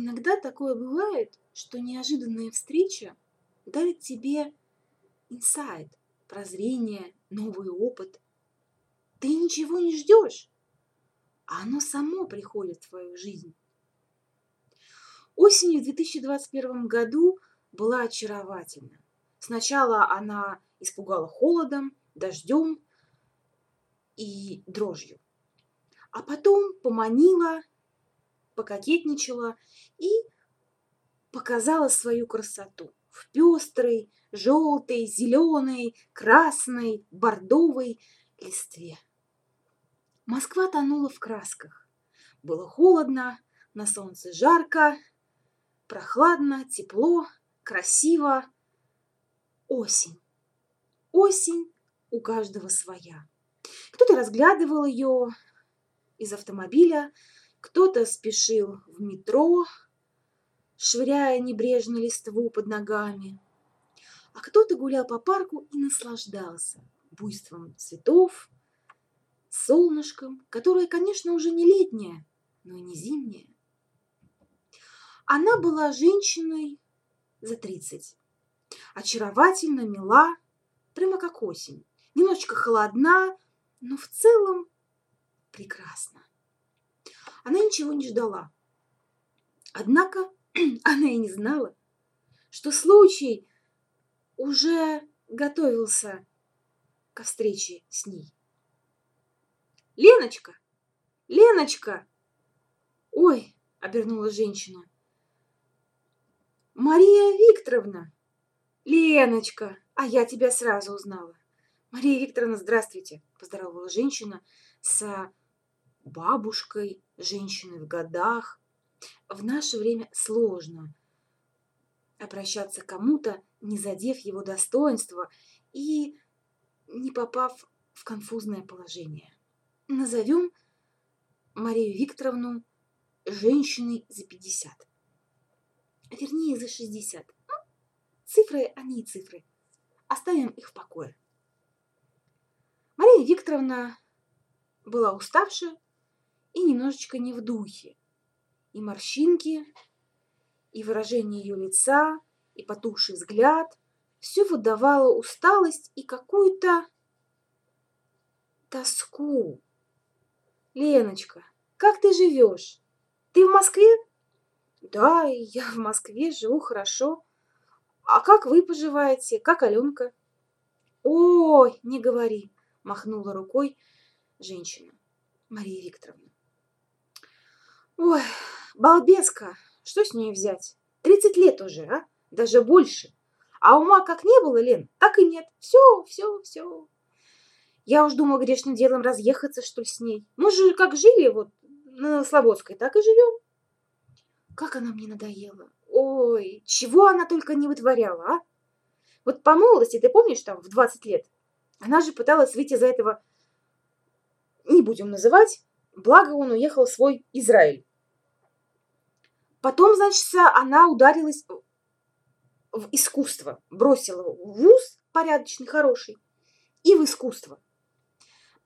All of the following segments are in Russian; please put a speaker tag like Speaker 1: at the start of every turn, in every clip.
Speaker 1: Иногда такое бывает, что неожиданная встреча дарит тебе инсайт, прозрение, новый опыт. Ты ничего не ждешь, а оно само приходит в твою жизнь. Осенью в 2021 году была очаровательна. Сначала она испугала холодом, дождем и дрожью, а потом поманила, пококетничала и показала свою красоту в пестрой, желтой, зеленой, красной, бордовой листве. Москва тонула в красках. Было холодно, на солнце жарко, прохладно, тепло, красиво. Осень. Осень у каждого своя. Кто-то разглядывал ее из автомобиля, кто-то спешил в метро, швыряя небрежно листву под ногами, а кто-то гулял по парку и наслаждался буйством цветов, солнышком, которое, конечно, уже не летнее, но и не зимнее. Она была женщиной за тридцать, очаровательно, мила, прямо как осень, немножечко холодна, но в целом прекрасна. Она ничего не ждала. Однако она и не знала, что случай уже готовился ко встрече с ней. «Леночка! Леночка!» «Ой!» — обернула женщина. «Мария Викторовна!» «Леночка! А я тебя сразу узнала!» «Мария Викторовна, здравствуйте!» — поздоровала женщина с бабушкой, женщиной в годах, в наше время сложно обращаться к кому-то, не задев его достоинства и не попав в конфузное положение. Назовем Марию Викторовну женщиной за 50. Вернее, за 60. Ну, цифры, они цифры. Оставим их в покое. Мария Викторовна была уставшая и немножечко не в духе и морщинки, и выражение ее лица, и потухший взгляд. Все выдавало усталость и какую-то тоску. Леночка, как ты живешь? Ты в Москве? Да, я в Москве, живу хорошо. А как вы поживаете? Как Аленка? Ой, не говори, махнула рукой женщина, Мария Викторовна. Ой, Балбеска, что с ней взять? Тридцать лет уже, а? Даже больше. А ума как не было, Лен, так и нет. Все, все, все. Я уж думала грешным делом разъехаться, что ли, с ней. Мы же как жили вот на Слободской, так и живем. Как она мне надоела. Ой, чего она только не вытворяла, а? Вот по молодости, ты помнишь, там, в 20 лет, она же пыталась выйти за этого, не будем называть, благо он уехал в свой Израиль. Потом, значит, она ударилась в искусство, бросила в вуз порядочный, хороший, и в искусство.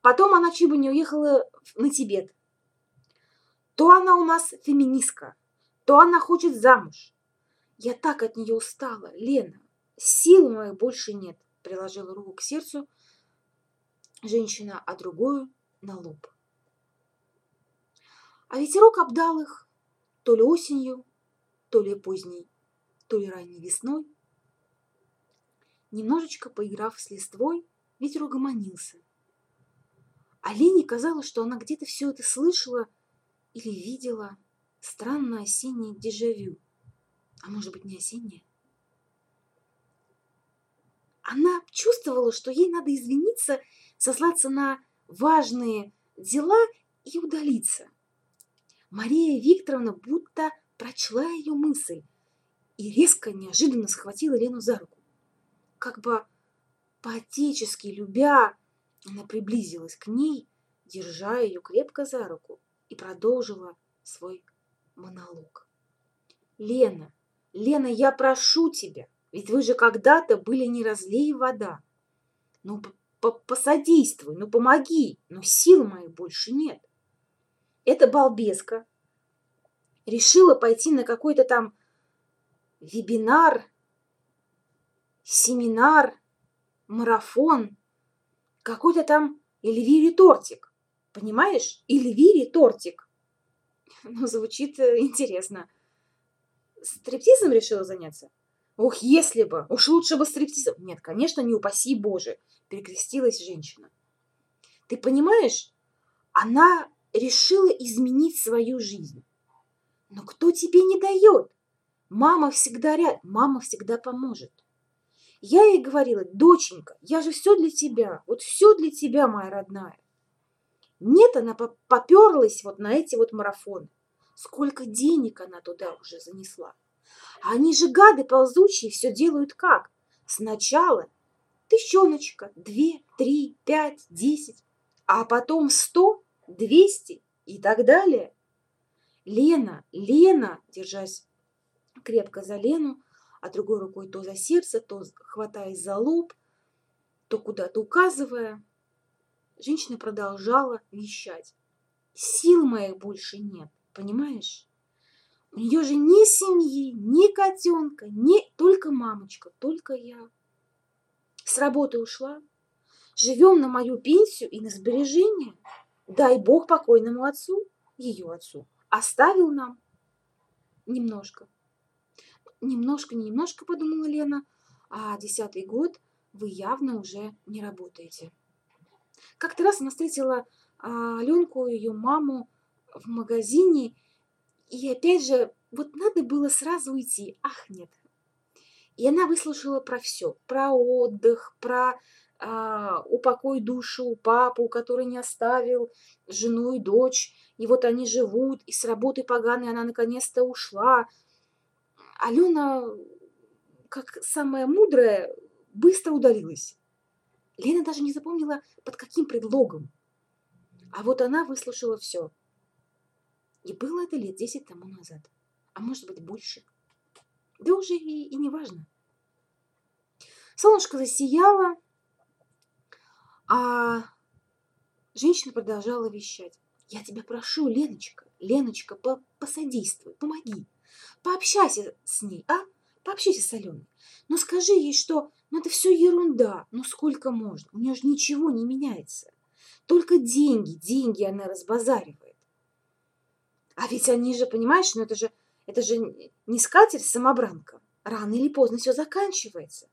Speaker 1: Потом она бы не уехала на Тибет. То она у нас феминистка, то она хочет замуж. Я так от нее устала, Лена. Сил моих больше нет. Приложила руку к сердцу женщина, а другую на лоб. А ветерок обдал их то ли осенью, то ли поздней, то ли ранней весной. Немножечко поиграв с листвой, ветер угомонился. А Лене казалось, что она где-то все это слышала или видела странное осеннее дежавю. А может быть, не осеннее? Она чувствовала, что ей надо извиниться, сослаться на важные дела и удалиться. Мария Викторовна будто прочла ее мысль и резко, неожиданно схватила Лену за руку. Как бы по-отечески любя, она приблизилась к ней, держа ее крепко за руку, и продолжила свой монолог. «Лена, Лена, я прошу тебя, ведь вы же когда-то были не разлей вода. Ну, посодействуй, ну, помоги, но сил моих больше нет. Эта балбеска решила пойти на какой-то там вебинар, семинар, марафон, какой-то там Эльвире тортик. Понимаешь? Эльвире тортик. Ну, звучит э, интересно. Стриптизом решила заняться? Ох, если бы! Уж лучше бы стриптизом. Нет, конечно, не упаси Боже. Перекрестилась женщина. Ты понимаешь? Она решила изменить свою жизнь. Но кто тебе не дает? Мама всегда рядом, мама всегда поможет. Я ей говорила, доченька, я же все для тебя, вот все для тебя, моя родная. Нет, она поперлась вот на эти вот марафоны. Сколько денег она туда уже занесла. А они же гады ползучие, все делают как? Сначала тысячоночка, две, три, пять, десять, а потом сто, двести и так далее. Лена, Лена, держась крепко за Лену, а другой рукой то за сердце, то хватаясь за лоб, то куда-то указывая, женщина продолжала вещать. Сил моих больше нет, понимаешь? У нее же ни семьи, ни котенка, ни только мамочка, только я. С работы ушла, живем на мою пенсию и на сбережения. Дай Бог покойному отцу, ее отцу, оставил нам немножко. Немножко, не немножко, подумала Лена, а десятый год вы явно уже не работаете. Как-то раз она встретила а, Аленку, ее маму, в магазине, и опять же, вот надо было сразу уйти. Ах, нет. И она выслушала про все. Про отдых, про упокой душу папу, который не оставил жену и дочь. И вот они живут, и с работы поганой она наконец-то ушла. Алена, как самая мудрая, быстро удалилась. Лена даже не запомнила, под каким предлогом. А вот она выслушала все. И было это лет десять тому назад. А может быть больше. Да уже и, и не важно. Солнышко засияло, а женщина продолжала вещать. Я тебя прошу, Леночка, Леночка, по посодействуй, помоги. Пообщайся с ней, а? Пообщайся с Аленой. Но скажи ей, что ну это все ерунда. Ну сколько можно? У нее же ничего не меняется. Только деньги, деньги она разбазаривает. А ведь они же, понимаешь, ну это же, это же не скатерть самобранка. Рано или поздно все заканчивается.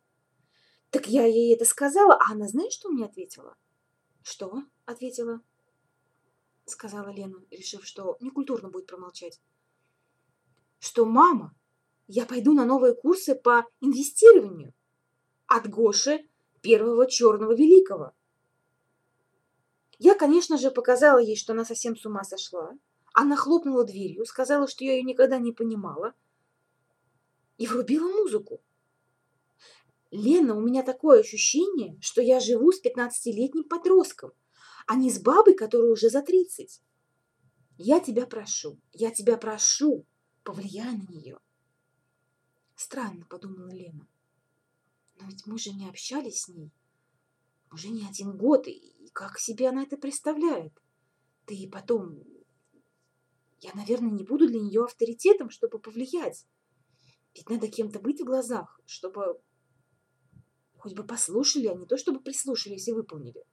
Speaker 1: Так я ей это сказала, а она знаешь, что мне ответила? Что? Ответила. Сказала Лена, решив, что некультурно будет промолчать. Что мама, я пойду на новые курсы по инвестированию от Гоши первого черного великого. Я, конечно же, показала ей, что она совсем с ума сошла. Она хлопнула дверью, сказала, что я ее никогда не понимала, и врубила музыку. Лена, у меня такое ощущение, что я живу с 15-летним подростком, а не с бабой, которая уже за 30. Я тебя прошу, я тебя прошу, повлияй на нее. Странно, подумала Лена. Но ведь мы же не общались с ней. Уже не один год, и как себе она это представляет? Да и потом, я, наверное, не буду для нее авторитетом, чтобы повлиять. Ведь надо кем-то быть в глазах, чтобы хоть бы послушали, а не то, чтобы прислушались и выполнили.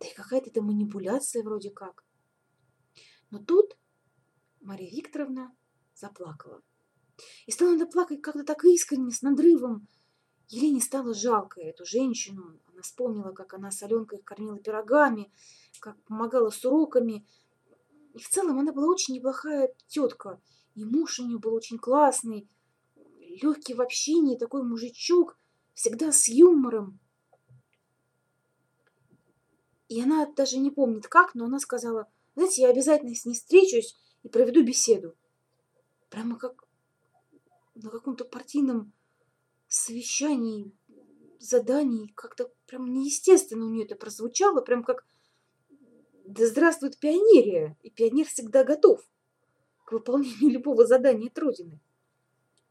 Speaker 1: Да и какая-то это манипуляция вроде как. Но тут Мария Викторовна заплакала. И стала она плакать как-то так искренне, с надрывом. Елене стало жалко эту женщину. Она вспомнила, как она с Аленкой кормила пирогами, как помогала с уроками. И в целом она была очень неплохая тетка. И муж у нее был очень классный, легкий в общении, такой мужичок, всегда с юмором. И она даже не помнит как, но она сказала, знаете, я обязательно с ней встречусь и проведу беседу. Прямо как на каком-то партийном совещании, задании, как-то прям неестественно у нее это прозвучало, прям как «Да здравствует пионерия!» И пионер всегда готов к выполнению любого задания от.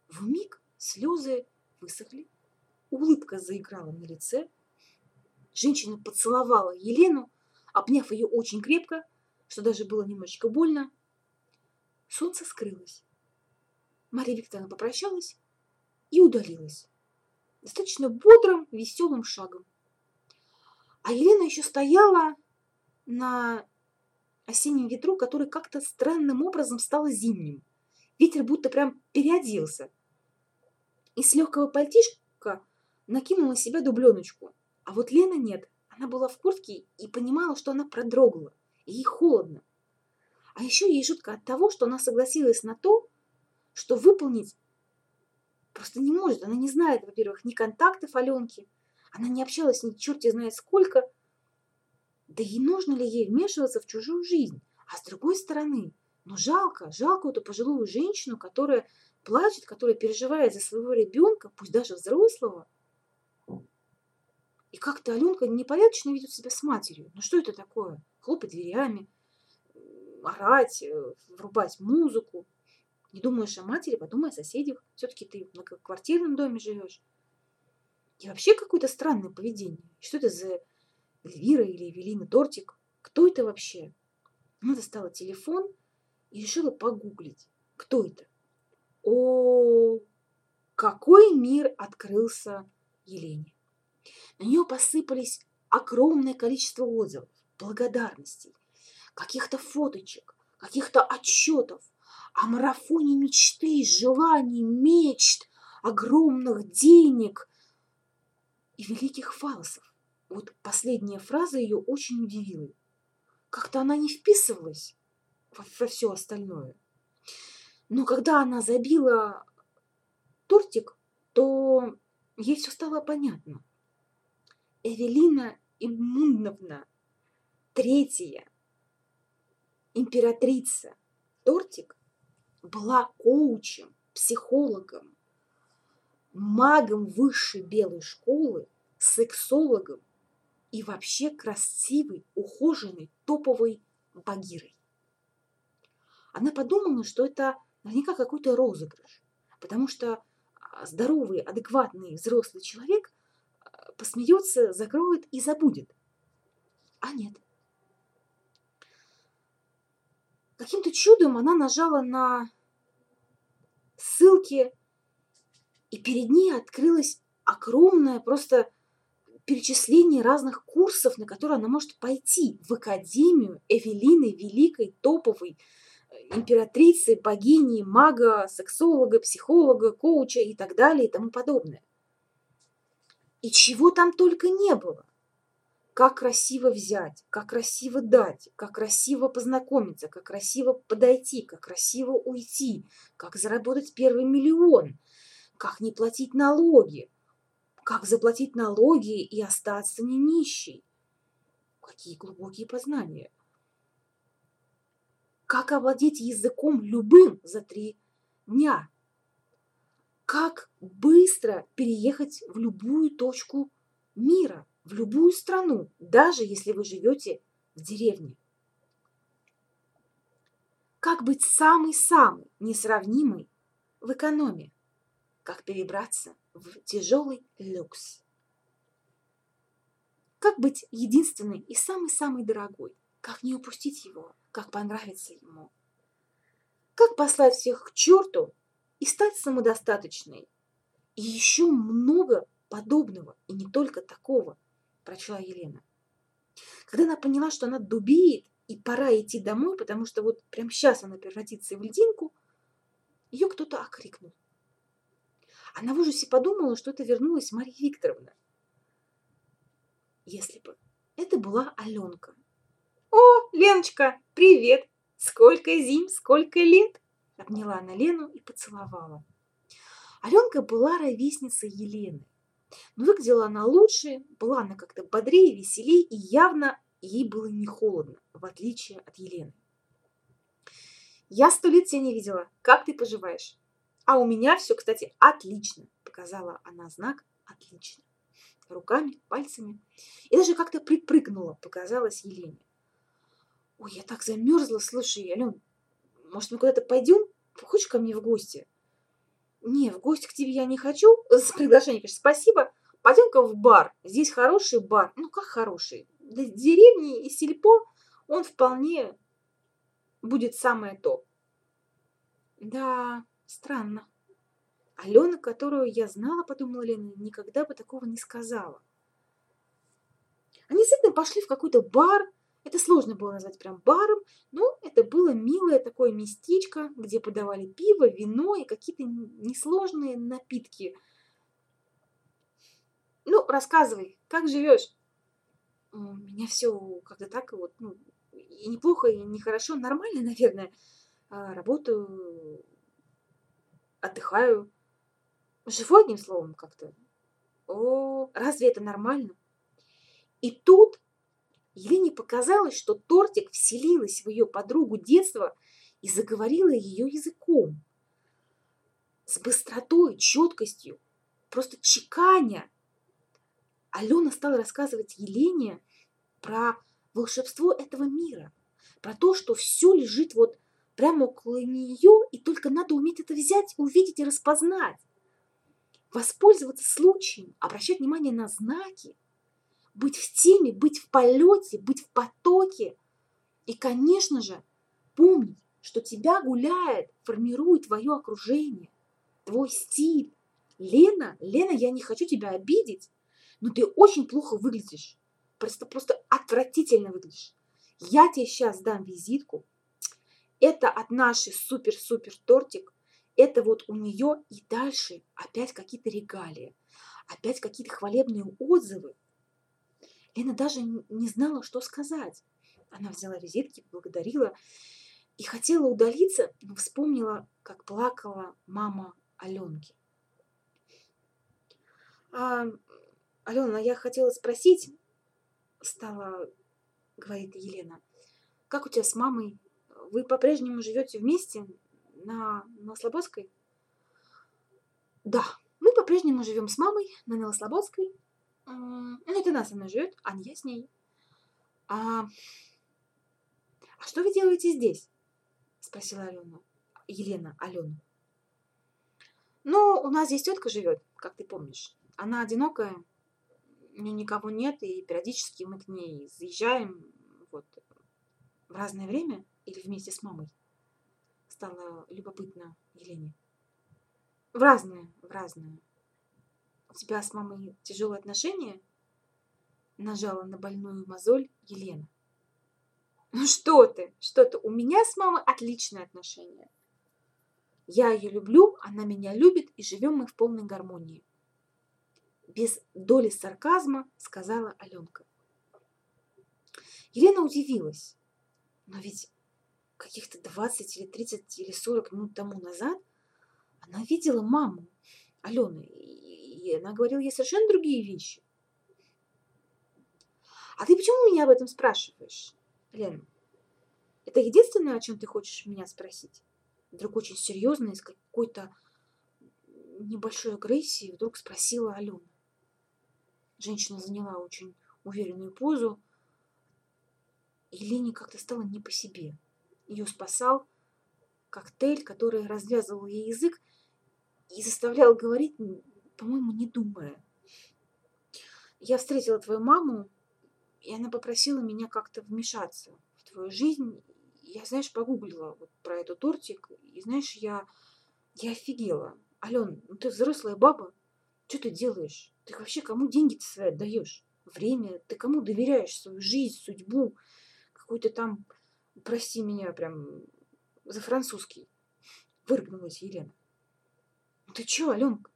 Speaker 1: В миг слезы высохли, улыбка заиграла на лице. Женщина поцеловала Елену, обняв ее очень крепко, что даже было немножечко больно. Солнце скрылось. Мария Викторовна попрощалась и удалилась. Достаточно бодрым, веселым шагом. А Елена еще стояла на осеннем ветру, который как-то странным образом стал зимним. Ветер будто прям переоделся. И с легкого пальтишка накинул на себя дубленочку. А вот Лена нет. Она была в куртке и понимала, что она продрогла. И ей холодно. А еще ей жутко от того, что она согласилась на то, что выполнить просто не может. Она не знает, во-первых, ни контактов Аленки, она не общалась ни черти знает сколько. Да и нужно ли ей вмешиваться в чужую жизнь? А с другой стороны, ну жалко, жалко эту пожилую женщину, которая плачет, которая переживает за своего ребенка, пусть даже взрослого. Как-то Аленка непорядочно ведет себя с матерью. Ну что это такое? Хлопать дверями, орать, э, врубать музыку. Не думаешь о матери, подумай о соседях. Все-таки ты в многоквартирном доме живешь. И вообще какое-то странное поведение. Что это за Эльвира или Эвелина Тортик? Кто это вообще? Она достала телефон и решила погуглить. Кто это? О, какой мир открылся Елене. На нее посыпались огромное количество отзывов, благодарностей, каких-то фоточек, каких-то отчетов о марафоне мечты, желаний, мечт, огромных денег и великих фалосов. Вот последняя фраза ее очень удивила. Как-то она не вписывалась во, во все остальное. Но когда она забила тортик, то ей все стало понятно. Эвелина Иммундовна, третья императрица Тортик, была коучем, психологом, магом высшей белой школы, сексологом и вообще красивой, ухоженной, топовой багирой. Она подумала, что это наверняка какой-то розыгрыш, потому что а, здоровый, адекватный взрослый человек посмеется, закроет и забудет. А нет. Каким-то чудом она нажала на ссылки и перед ней открылось огромное просто перечисление разных курсов, на которые она может пойти в Академию Эвелины Великой, топовой э, императрицы, богини, мага, сексолога, психолога, коуча и так далее и тому подобное. И чего там только не было. Как красиво взять, как красиво дать, как красиво познакомиться, как красиво подойти, как красиво уйти, как заработать первый миллион – как не платить налоги, как заплатить налоги и остаться не нищей. Какие глубокие познания. Как овладеть языком любым за три дня. Как быстро переехать в любую точку мира, в любую страну, даже если вы живете в деревне. Как быть самый-самый несравнимый в экономии как перебраться в тяжелый люкс. Как быть единственной и самой-самой дорогой? Как не упустить его? Как понравиться ему? Как послать всех к черту и стать самодостаточной? И еще много подобного, и не только такого, прочла Елена. Когда она поняла, что она дубеет, и пора идти домой, потому что вот прямо сейчас она превратится в льдинку, ее кто-то окрикнул. Она в ужасе подумала, что это вернулась Марья Викторовна. Если бы это была Аленка. «О, Леночка, привет! Сколько зим, сколько лет!» Обняла она Лену и поцеловала. Аленка была ровесницей Елены. Но выглядела она лучше, была она как-то бодрее, веселее, и явно ей было не холодно, в отличие от Елены. «Я сто лет тебя не видела. Как ты поживаешь?» А у меня все, кстати, отлично, показала она знак отлично. Руками, пальцами. И даже как-то припрыгнула, показалось Елене. Ой, я так замерзла, слушай, Ален, может, мы куда-то пойдем? Хочешь ко мне в гости? Не, в гости к тебе я не хочу. С приглашением, конечно, спасибо. Пойдем-ка в бар. Здесь хороший бар. Ну, как хороший? Для деревни и сельпо он вполне будет самое то. Да, странно. Алена, которую я знала, подумала Лена, никогда бы такого не сказала. Они действительно пошли в какой-то бар. Это сложно было назвать прям баром, но это было милое такое местечко, где подавали пиво, вино и какие-то несложные напитки. Ну, рассказывай, как живешь? У меня все как-то так вот, ну, и неплохо, и нехорошо, нормально, наверное. А, работаю, отдыхаю. Живу одним словом как-то. О, разве это нормально? И тут Елене показалось, что тортик вселилась в ее подругу детства и заговорила ее языком. С быстротой, четкостью, просто чеканя. Алена стала рассказывать Елене про волшебство этого мира, про то, что все лежит вот прямо около нее, и только надо уметь это взять, увидеть и распознать. Воспользоваться случаем, обращать внимание на знаки, быть в теме, быть в полете, быть в потоке. И, конечно же, помнить, что тебя гуляет, формирует твое окружение, твой стиль. Лена, Лена, я не хочу тебя обидеть, но ты очень плохо выглядишь. Просто, просто отвратительно выглядишь. Я тебе сейчас дам визитку. Это от нашей супер-супер тортик. Это вот у нее и дальше опять какие-то регалии. Опять какие-то хвалебные отзывы. Лена даже не знала, что сказать. Она взяла визитки, благодарила и хотела удалиться, но вспомнила, как плакала мама Аленки. А, Алена, я хотела спросить, стала говорить Елена, как у тебя с мамой? Вы по-прежнему живете вместе на Новослободской? Да, мы по-прежнему живем с мамой на Новослободской, ну, это она со мной живет, а не я с ней. А, а что вы делаете здесь? Спросила Алена. Елена Алену. Ну, у нас здесь тетка живет, как ты помнишь. Она одинокая, у нее никого нет, и периодически мы к ней заезжаем вот, в разное время или вместе с мамой. Стало любопытно Елене. В разное, в разное у тебя с мамой тяжелые отношения?» Нажала на больную мозоль Елена. «Ну что ты, что ты, у меня с мамой отличные отношения. Я ее люблю, она меня любит, и живем мы в полной гармонии». Без доли сарказма сказала Аленка. Елена удивилась. Но ведь каких-то 20 или 30 или 40 минут тому назад она видела маму Алены и она говорила ей совершенно другие вещи. А ты почему меня об этом спрашиваешь, Лена? Это единственное, о чем ты хочешь меня спросить? Вдруг очень серьезно, из какой-то небольшой агрессии, вдруг спросила Алена. Женщина заняла очень уверенную позу. И Лене как-то стало не по себе. Ее спасал коктейль, который развязывал ей язык и заставлял говорить по-моему, не думая. Я встретила твою маму, и она попросила меня как-то вмешаться в твою жизнь. Я, знаешь, погуглила вот про этот тортик, и, знаешь, я, я офигела. Ален, ну ты взрослая баба, что ты делаешь? Ты вообще кому деньги свои отдаешь? Время? Ты кому доверяешь свою жизнь, судьбу? Какой-то там, прости меня, прям за французский. Выргнулась Елена. Ну ты чё, Аленка?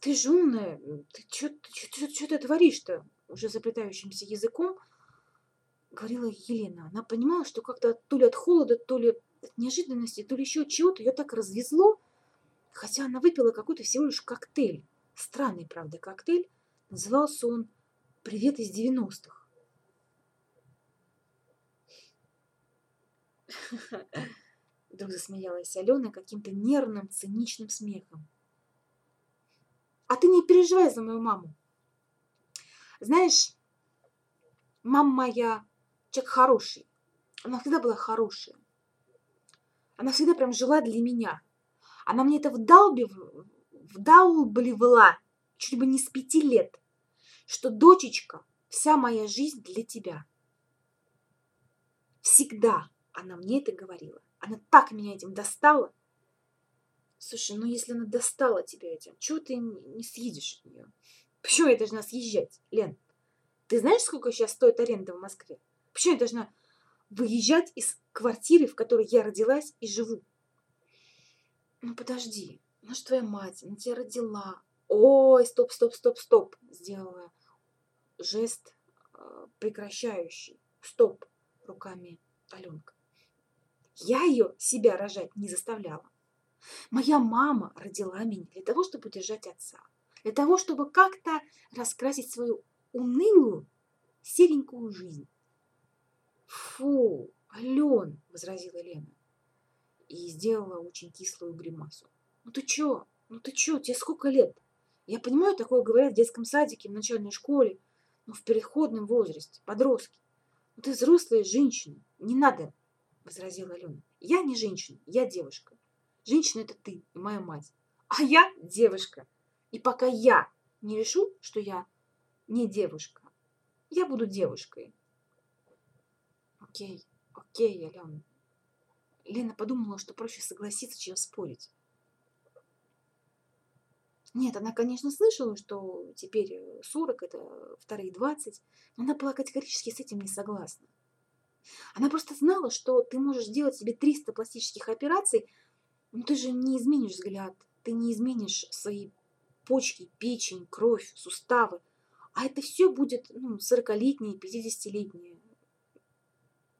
Speaker 1: Ты же умная, ты что ты, творишь-то? Уже заплетающимся языком говорила Елена. Она понимала, что как-то то ли от холода, то ли от неожиданности, то ли еще чего-то ее так развезло, хотя она выпила какой-то всего лишь коктейль. Странный, правда, коктейль. Назывался он «Привет из 90-х». Вдруг засмеялась Алена каким-то нервным, циничным смехом. А ты не переживай за мою маму. Знаешь, мама моя человек хороший. Она всегда была хорошая. Она всегда прям жила для меня. Она мне это вдалбив... вдалбливала чуть бы не с пяти лет, что, дочечка, вся моя жизнь для тебя. Всегда она мне это говорила. Она так меня этим достала. Слушай, ну если она достала тебя этим, чего ты не съедешь от нее? Почему я должна съезжать, Лен? Ты знаешь, сколько сейчас стоит аренда в Москве? Почему я должна выезжать из квартиры, в которой я родилась и живу? Ну подожди, ну что твоя мать, она тебя родила. Ой, стоп, стоп, стоп, стоп, сделала жест э, прекращающий. Стоп, руками Аленка. Я ее себя рожать не заставляла. Моя мама родила меня для того, чтобы удержать отца. Для того, чтобы как-то раскрасить свою унылую, серенькую жизнь. Фу, Ален, возразила Лена и сделала очень кислую гримасу. Ну ты чё? Ну ты чё? Тебе сколько лет? Я понимаю, такое говорят в детском садике, в начальной школе, но в переходном возрасте, подростки. Ну ты взрослая женщина, не надо, возразила Алена. Я не женщина, я девушка. Женщина это ты и моя мать. А я девушка. И пока я не решу, что я не девушка, я буду девушкой. Окей, окей, Алена. Лена подумала, что проще согласиться, чем спорить. Нет, она, конечно, слышала, что теперь 40 – это вторые 20, но она была категорически с этим не согласна. Она просто знала, что ты можешь сделать себе 300 пластических операций, но ты же не изменишь взгляд, ты не изменишь свои почки, печень, кровь, суставы. А это все будет ну, 40-летние, 50-летние.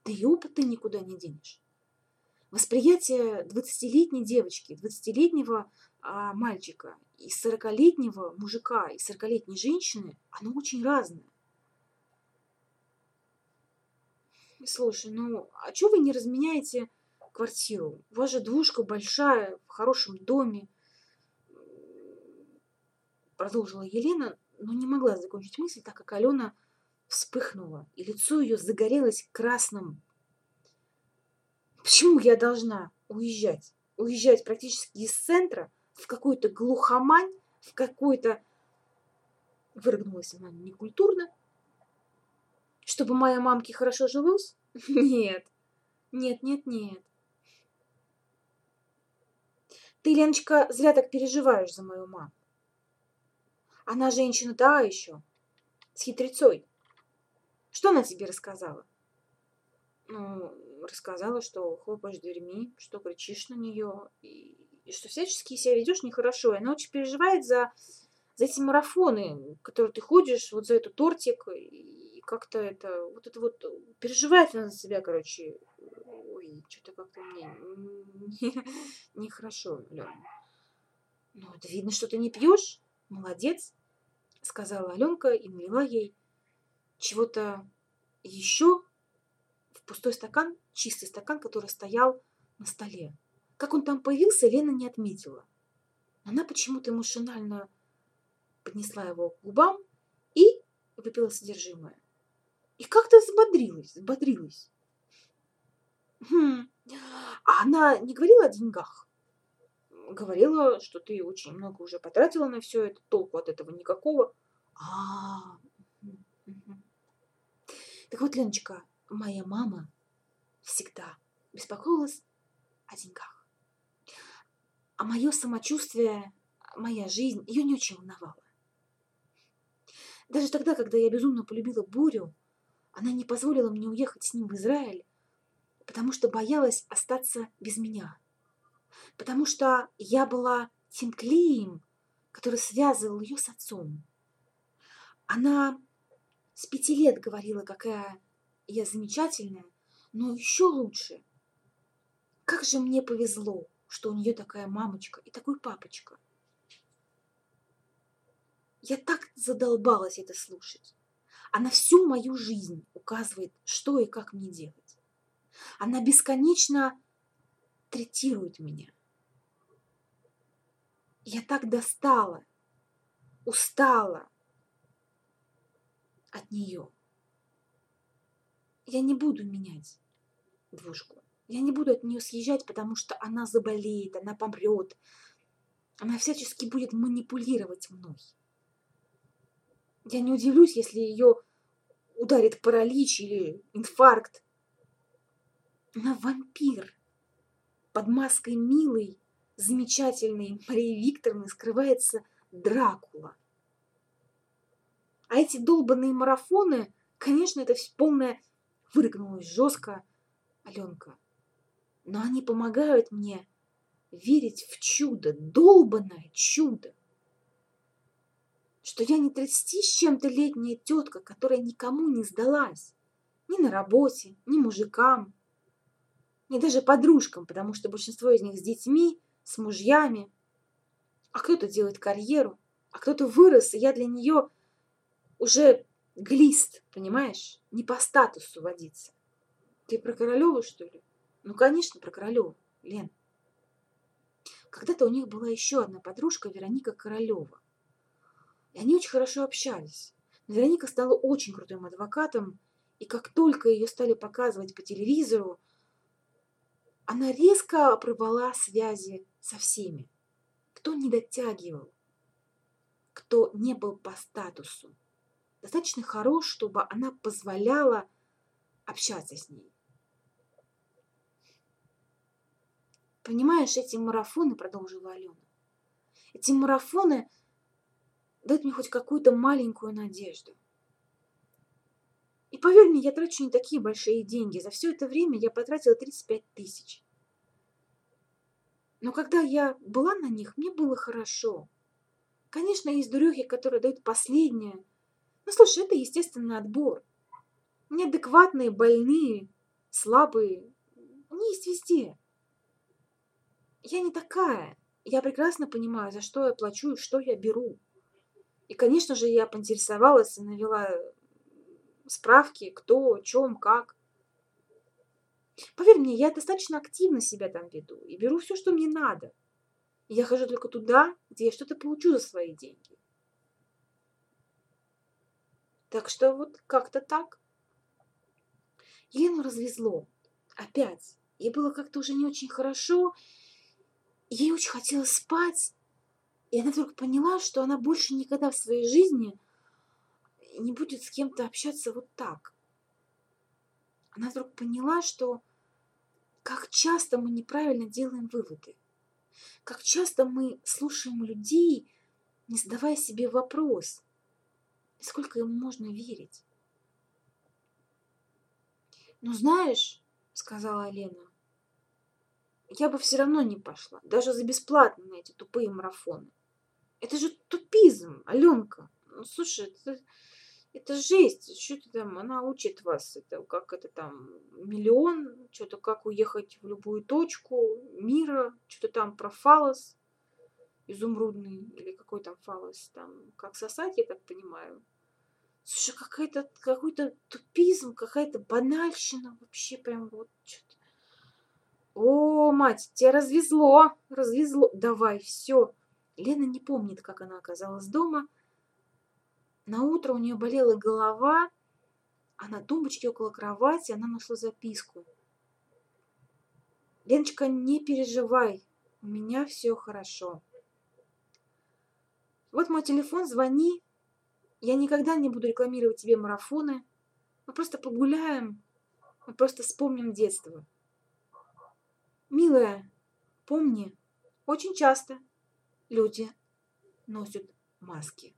Speaker 1: Да и опыт ты никуда не денешь. Восприятие 20-летней девочки, 20-летнего а, мальчика и 40-летнего мужика, и 40-летней женщины, оно очень разное. Слушай, ну а что вы не разменяете квартиру? У вас же двушка большая, в хорошем доме. Продолжила Елена, но не могла закончить мысль, так как Алена вспыхнула, и лицо ее загорелось красным Почему я должна уезжать? Уезжать практически из центра в какую-то глухомань, в какой-то... Выргнулась она некультурно. Чтобы моей мамке хорошо жилось? Нет. Нет, нет, нет. Ты, Леночка, зря так переживаешь за мою маму. Она женщина та еще, с хитрецой. Что она тебе рассказала? Ну, рассказала, что хлопаешь дверьми, что кричишь на нее, и, и что всячески себя ведешь нехорошо. И она очень переживает за, за эти марафоны, которые ты ходишь, вот за эту тортик, и как-то это, вот это вот, переживает она за себя, короче. Ой, что-то как-то мне нехорошо, не, не Лена. Ну, это видно, что ты не пьешь. Молодец, сказала Аленка и налила ей чего-то еще в пустой стакан, чистый стакан, который стоял на столе. Как он там появился, Лена не отметила. Она почему-то машинально поднесла его к губам и выпила содержимое. И как-то взбодрилась, взбодрилась. Хм. А она не говорила о деньгах? Говорила, что ты очень много уже потратила на все это, толку от этого никакого. А, -а, -а. Так вот, Леночка, моя мама всегда беспокоилась о деньгах. А мое самочувствие, моя жизнь ее не очень волновала. Даже тогда, когда я безумно полюбила Бурю, она не позволила мне уехать с ним в Израиль, потому что боялась остаться без меня. Потому что я была тем клеем, который связывал ее с отцом. Она с пяти лет говорила, какая я замечательная, но еще лучше. Как же мне повезло, что у нее такая мамочка и такой папочка. Я так задолбалась это слушать. Она всю мою жизнь указывает, что и как мне делать. Она бесконечно третирует меня. Я так достала, устала от нее я не буду менять двушку. Я не буду от нее съезжать, потому что она заболеет, она помрет. Она всячески будет манипулировать мной. Я не удивлюсь, если ее ударит паралич или инфаркт. Она вампир. под маской милой, замечательной Марии Викторовны скрывается Дракула. А эти долбанные марафоны, конечно, это все полное вырыгнулось жестко Аленка. Но они помогают мне верить в чудо, долбанное чудо. Что я не тридцати с чем-то летняя тетка, которая никому не сдалась. Ни на работе, ни мужикам, ни даже подружкам, потому что большинство из них с детьми, с мужьями. А кто-то делает карьеру, а кто-то вырос, и я для нее уже глист, понимаешь? Не по статусу водиться. Ты про Королеву, что ли? Ну, конечно, про Королеву, Лен. Когда-то у них была еще одна подружка, Вероника Королева. И они очень хорошо общались. Вероника стала очень крутым адвокатом, и как только ее стали показывать по телевизору, она резко обрывала связи со всеми, кто не дотягивал, кто не был по статусу. Достаточно хорош, чтобы она позволяла общаться с ней. Понимаешь, эти марафоны, продолжила Алена, эти марафоны дают мне хоть какую-то маленькую надежду. И поверь мне, я трачу не такие большие деньги. За все это время я потратила 35 тысяч. Но когда я была на них, мне было хорошо. Конечно, есть дурехи, которые дают последнее. Но слушай, это естественный отбор. Неадекватные, больные, слабые. Они есть везде. Я не такая. Я прекрасно понимаю, за что я плачу и что я беру. И, конечно же, я поинтересовалась и навела справки, кто, чем, как. Поверь мне, я достаточно активно себя там веду и беру все, что мне надо. И я хожу только туда, где я что-то получу за свои деньги. Так что вот как-то так. Елену развезло. Опять. Ей было как-то уже не очень хорошо, Ей очень хотелось спать, и она вдруг поняла, что она больше никогда в своей жизни не будет с кем-то общаться вот так. Она вдруг поняла, что как часто мы неправильно делаем выводы, как часто мы слушаем людей, не задавая себе вопрос, сколько ему можно верить. «Ну, знаешь, — сказала Лена, я бы все равно не пошла, даже за бесплатно на эти тупые марафоны. Это же тупизм, Аленка. Ну, слушай, это, это жесть. Что ты там, она учит вас, это как это там, миллион, что-то как уехать в любую точку мира, что-то там про фалос изумрудный, или какой там фалос, там, как сосать, я так понимаю. Слушай, какая-то, какой-то тупизм, какая-то банальщина вообще прям вот что-то. О, мать, тебя развезло, развезло. Давай, все. Лена не помнит, как она оказалась дома. На утро у нее болела голова, а на тумбочке около кровати она нашла записку. Леночка, не переживай, у меня все хорошо. Вот мой телефон, звони. Я никогда не буду рекламировать тебе марафоны. Мы просто погуляем, мы просто вспомним детство. Милая, помни, очень часто люди носят маски.